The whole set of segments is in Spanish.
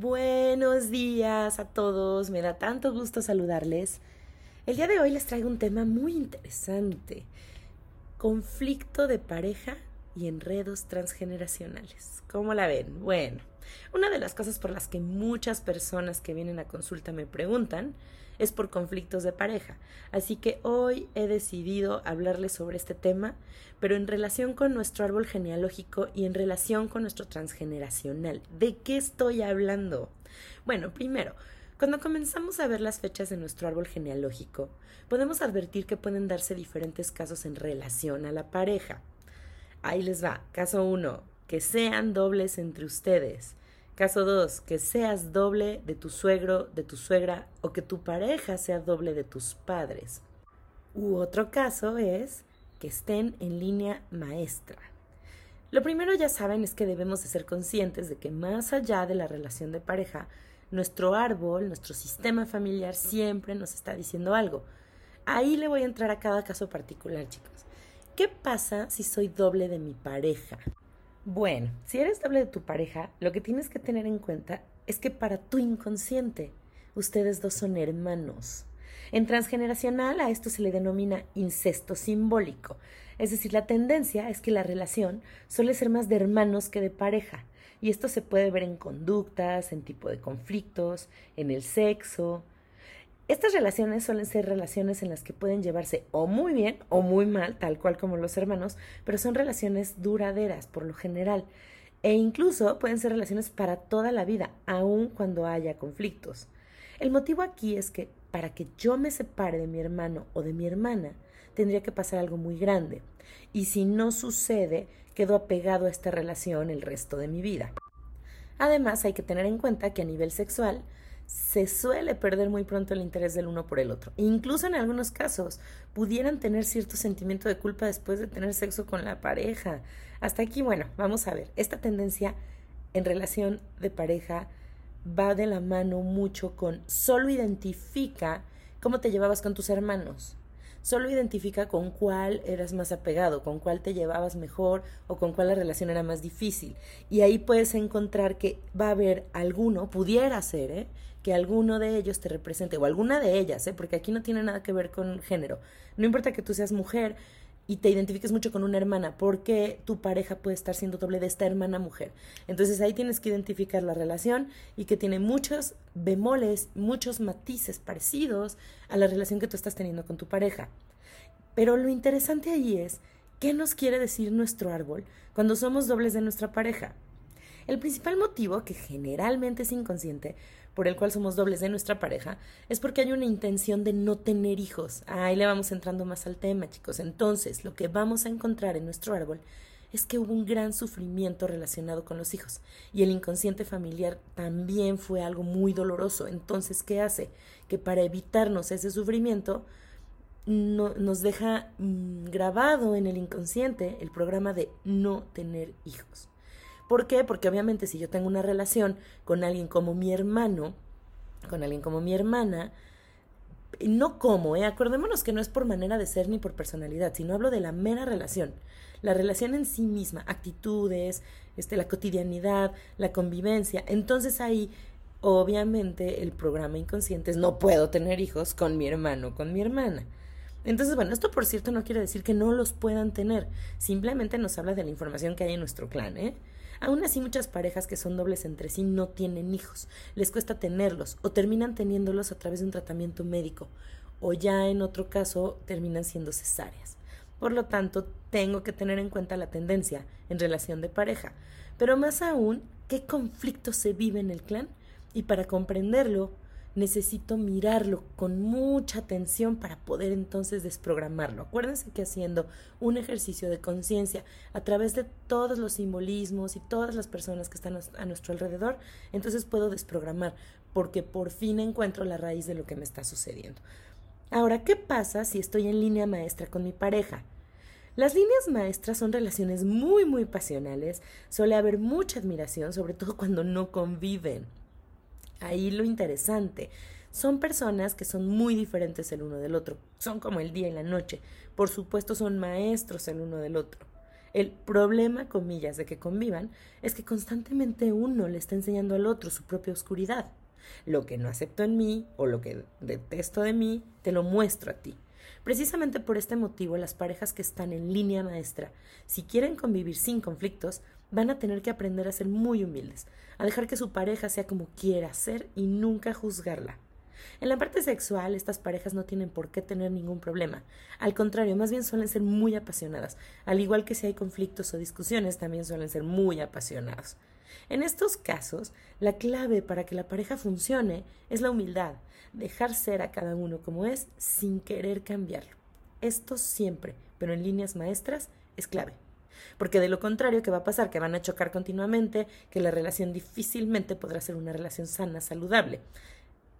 Buenos días a todos, me da tanto gusto saludarles. El día de hoy les traigo un tema muy interesante, conflicto de pareja y enredos transgeneracionales. ¿Cómo la ven? Bueno, una de las cosas por las que muchas personas que vienen a consulta me preguntan es por conflictos de pareja. Así que hoy he decidido hablarles sobre este tema, pero en relación con nuestro árbol genealógico y en relación con nuestro transgeneracional. ¿De qué estoy hablando? Bueno, primero, cuando comenzamos a ver las fechas de nuestro árbol genealógico, podemos advertir que pueden darse diferentes casos en relación a la pareja. Ahí les va. Caso 1. Que sean dobles entre ustedes. Caso 2. Que seas doble de tu suegro, de tu suegra o que tu pareja sea doble de tus padres. U otro caso es que estén en línea maestra. Lo primero ya saben es que debemos de ser conscientes de que más allá de la relación de pareja, nuestro árbol, nuestro sistema familiar siempre nos está diciendo algo. Ahí le voy a entrar a cada caso particular, chicos. ¿Qué pasa si soy doble de mi pareja? Bueno, si eres doble de tu pareja, lo que tienes que tener en cuenta es que para tu inconsciente, ustedes dos son hermanos. En transgeneracional a esto se le denomina incesto simbólico, es decir, la tendencia es que la relación suele ser más de hermanos que de pareja, y esto se puede ver en conductas, en tipo de conflictos, en el sexo, estas relaciones suelen ser relaciones en las que pueden llevarse o muy bien o muy mal, tal cual como los hermanos, pero son relaciones duraderas por lo general. E incluso pueden ser relaciones para toda la vida, aun cuando haya conflictos. El motivo aquí es que para que yo me separe de mi hermano o de mi hermana, tendría que pasar algo muy grande. Y si no sucede, quedo apegado a esta relación el resto de mi vida. Además, hay que tener en cuenta que a nivel sexual, se suele perder muy pronto el interés del uno por el otro. Incluso en algunos casos pudieran tener cierto sentimiento de culpa después de tener sexo con la pareja. Hasta aquí, bueno, vamos a ver. Esta tendencia en relación de pareja va de la mano mucho con solo identifica cómo te llevabas con tus hermanos. Solo identifica con cuál eras más apegado, con cuál te llevabas mejor o con cuál la relación era más difícil. Y ahí puedes encontrar que va a haber alguno, pudiera ser, ¿eh? Que alguno de ellos te represente, o alguna de ellas, ¿eh? porque aquí no tiene nada que ver con género. No importa que tú seas mujer y te identifiques mucho con una hermana, porque tu pareja puede estar siendo doble de esta hermana mujer. Entonces ahí tienes que identificar la relación y que tiene muchos bemoles, muchos matices parecidos a la relación que tú estás teniendo con tu pareja. Pero lo interesante ahí es, ¿qué nos quiere decir nuestro árbol cuando somos dobles de nuestra pareja? El principal motivo, que generalmente es inconsciente, por el cual somos dobles de nuestra pareja, es porque hay una intención de no tener hijos. Ahí le vamos entrando más al tema, chicos. Entonces, lo que vamos a encontrar en nuestro árbol es que hubo un gran sufrimiento relacionado con los hijos y el inconsciente familiar también fue algo muy doloroso. Entonces, ¿qué hace? Que para evitarnos ese sufrimiento, no, nos deja mm, grabado en el inconsciente el programa de no tener hijos. ¿Por qué? Porque obviamente si yo tengo una relación con alguien como mi hermano, con alguien como mi hermana, no como, ¿eh? acordémonos que no es por manera de ser ni por personalidad, sino hablo de la mera relación. La relación en sí misma, actitudes, este, la cotidianidad, la convivencia. Entonces ahí, obviamente, el programa inconsciente es no puedo tener hijos con mi hermano, con mi hermana. Entonces, bueno, esto por cierto no quiere decir que no los puedan tener, simplemente nos habla de la información que hay en nuestro clan, ¿eh? Aún así, muchas parejas que son dobles entre sí no tienen hijos, les cuesta tenerlos o terminan teniéndolos a través de un tratamiento médico o ya en otro caso terminan siendo cesáreas. Por lo tanto, tengo que tener en cuenta la tendencia en relación de pareja, pero más aún, qué conflicto se vive en el clan y para comprenderlo, necesito mirarlo con mucha atención para poder entonces desprogramarlo. Acuérdense que haciendo un ejercicio de conciencia a través de todos los simbolismos y todas las personas que están a nuestro alrededor, entonces puedo desprogramar porque por fin encuentro la raíz de lo que me está sucediendo. Ahora, ¿qué pasa si estoy en línea maestra con mi pareja? Las líneas maestras son relaciones muy, muy pasionales, suele haber mucha admiración, sobre todo cuando no conviven. Ahí lo interesante. Son personas que son muy diferentes el uno del otro. Son como el día y la noche. Por supuesto, son maestros el uno del otro. El problema, comillas, de que convivan es que constantemente uno le está enseñando al otro su propia oscuridad. Lo que no acepto en mí o lo que detesto de mí, te lo muestro a ti. Precisamente por este motivo, las parejas que están en línea maestra, si quieren convivir sin conflictos, van a tener que aprender a ser muy humildes, a dejar que su pareja sea como quiera ser y nunca juzgarla. En la parte sexual, estas parejas no tienen por qué tener ningún problema. Al contrario, más bien suelen ser muy apasionadas. Al igual que si hay conflictos o discusiones, también suelen ser muy apasionados. En estos casos, la clave para que la pareja funcione es la humildad, dejar ser a cada uno como es sin querer cambiarlo. Esto siempre, pero en líneas maestras, es clave. Porque de lo contrario, ¿qué va a pasar? Que van a chocar continuamente, que la relación difícilmente podrá ser una relación sana, saludable.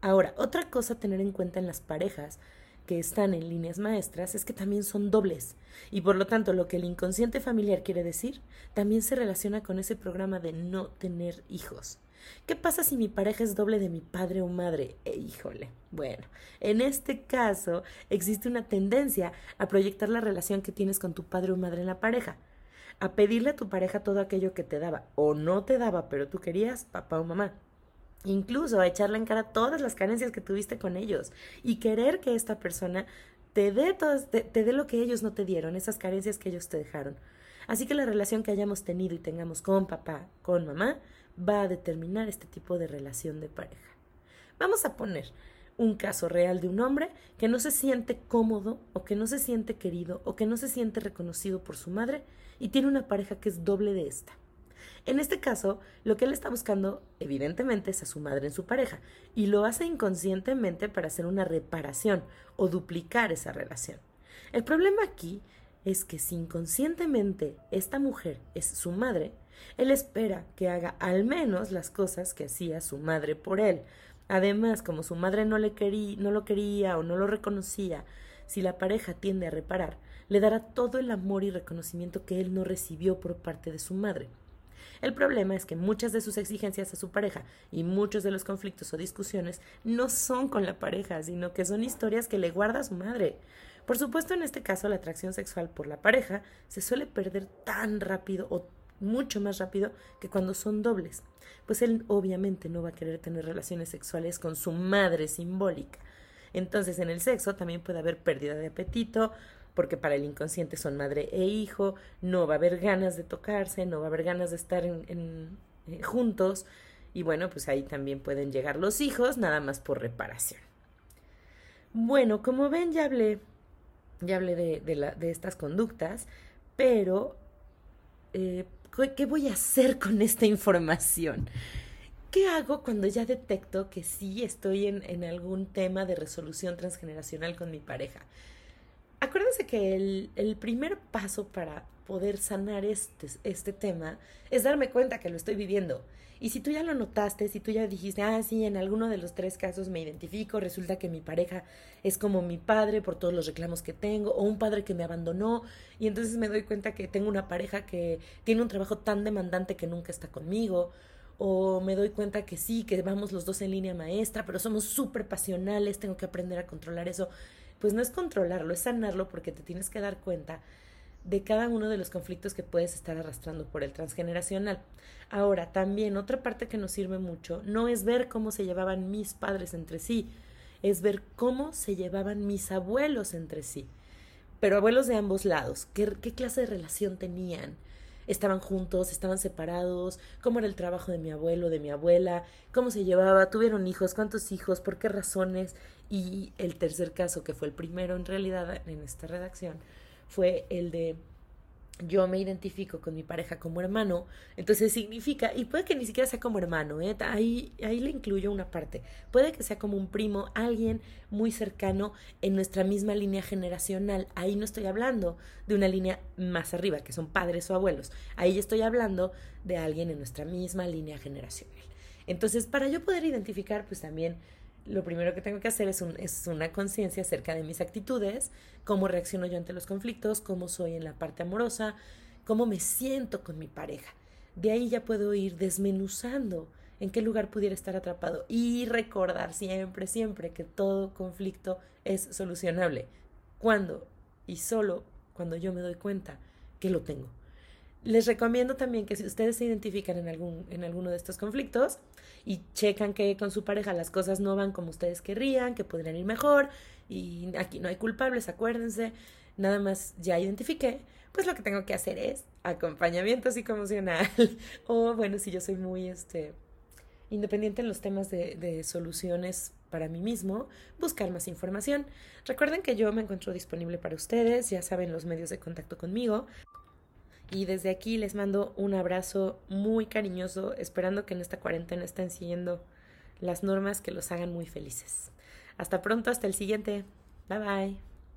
Ahora, otra cosa a tener en cuenta en las parejas que están en líneas maestras es que también son dobles. Y por lo tanto, lo que el inconsciente familiar quiere decir también se relaciona con ese programa de no tener hijos. ¿Qué pasa si mi pareja es doble de mi padre o madre? Eh, híjole. Bueno, en este caso existe una tendencia a proyectar la relación que tienes con tu padre o madre en la pareja, a pedirle a tu pareja todo aquello que te daba o no te daba, pero tú querías, papá o mamá. Incluso a echarle en cara todas las carencias que tuviste con ellos y querer que esta persona te dé, te, te dé lo que ellos no te dieron, esas carencias que ellos te dejaron. Así que la relación que hayamos tenido y tengamos con papá, con mamá, va a determinar este tipo de relación de pareja. Vamos a poner un caso real de un hombre que no se siente cómodo o que no se siente querido o que no se siente reconocido por su madre y tiene una pareja que es doble de esta. En este caso, lo que él está buscando, evidentemente, es a su madre en su pareja, y lo hace inconscientemente para hacer una reparación o duplicar esa relación. El problema aquí es que si inconscientemente esta mujer es su madre, él espera que haga al menos las cosas que hacía su madre por él. Además, como su madre no, le quería, lo quería o no lo reconocía, si la pareja tiende a reparar, le dará todo el amor y reconocimiento que él no recibió por parte de su madre. El problema es que muchas de sus exigencias a su pareja y muchos de los conflictos o discusiones no son con la pareja, sino que son historias que le guarda a su madre. Por supuesto, en este caso, la atracción sexual por la pareja se suele perder tan rápido o mucho más rápido que cuando son dobles, pues él obviamente no va a querer tener relaciones sexuales con su madre simbólica. Entonces, en el sexo también puede haber pérdida de apetito, porque para el inconsciente son madre e hijo, no va a haber ganas de tocarse, no va a haber ganas de estar eh, juntos y bueno, pues ahí también pueden llegar los hijos, nada más por reparación. Bueno, como ven, ya hablé, ya hablé de, de estas conductas, pero eh, ¿qué voy a hacer con esta información? ¿Qué hago cuando ya detecto que sí estoy en, en algún tema de resolución transgeneracional con mi pareja? acuérdense que el, el, primer paso para poder sanar este, este tema es darme cuenta que lo estoy viviendo. Y si tú ya lo notaste, si tú ya dijiste, ah, sí, en alguno de los tres casos me identifico, resulta que mi pareja es como mi padre por todos los reclamos que tengo, o un padre que me abandonó, y entonces me doy cuenta que tengo una pareja que tiene un trabajo tan demandante que nunca está conmigo, o me doy cuenta que sí, que vamos los dos en línea maestra, pero somos súper pasionales, tengo que aprender a controlar eso. Pues no es controlarlo, es sanarlo porque te tienes que dar cuenta de cada uno de los conflictos que puedes estar arrastrando por el transgeneracional. Ahora, también otra parte que nos sirve mucho no es ver cómo se llevaban mis padres entre sí, es ver cómo se llevaban mis abuelos entre sí. Pero abuelos de ambos lados, qué, clase de relación tenían, estaban juntos, estaban separados, cómo era el trabajo de mi abuelo, de mi abuela, cómo se llevaba, tuvieron hijos, cuántos hijos, por qué razones. Y el tercer caso, que fue el primero en realidad en esta redacción, fue el de yo me identifico con mi pareja como hermano, entonces significa, y puede que ni siquiera sea como hermano, ¿eh? ahí, ahí le incluyo una parte, puede que sea como un primo, alguien muy cercano en nuestra misma línea generacional, ahí no estoy hablando de una línea más arriba, que son padres o abuelos, ahí estoy hablando de alguien en nuestra misma línea generacional. Entonces, para yo poder identificar, pues también lo primero que tengo que hacer es, un, es una conciencia acerca de mis actitudes, cómo reacciono yo ante los conflictos, cómo soy en la parte amorosa, cómo me siento con mi pareja. De ahí ya puedo ir desmenuzando en qué lugar pudiera estar atrapado y recordar siempre, siempre que todo conflicto es solucionable. Cuando y solo cuando yo me doy cuenta que lo tengo. Les recomiendo también que si ustedes se identifican en, algún, en alguno de estos conflictos y checan que con su pareja las cosas no van como ustedes querrían, que podrían ir mejor, y aquí no hay culpables, acuérdense, nada más ya identifiqué, pues lo que tengo que hacer es acompañamiento psicoemocional. o bueno, si yo soy muy este independiente en los temas de, de, soluciones para mí mismo, buscar más información. Recuerden que yo me encuentro disponible para ustedes, ya saben los medios de contacto conmigo. Y desde aquí les mando un abrazo muy cariñoso, esperando que en esta cuarentena estén siguiendo las normas que los hagan muy felices. Hasta pronto, hasta el siguiente. Bye bye.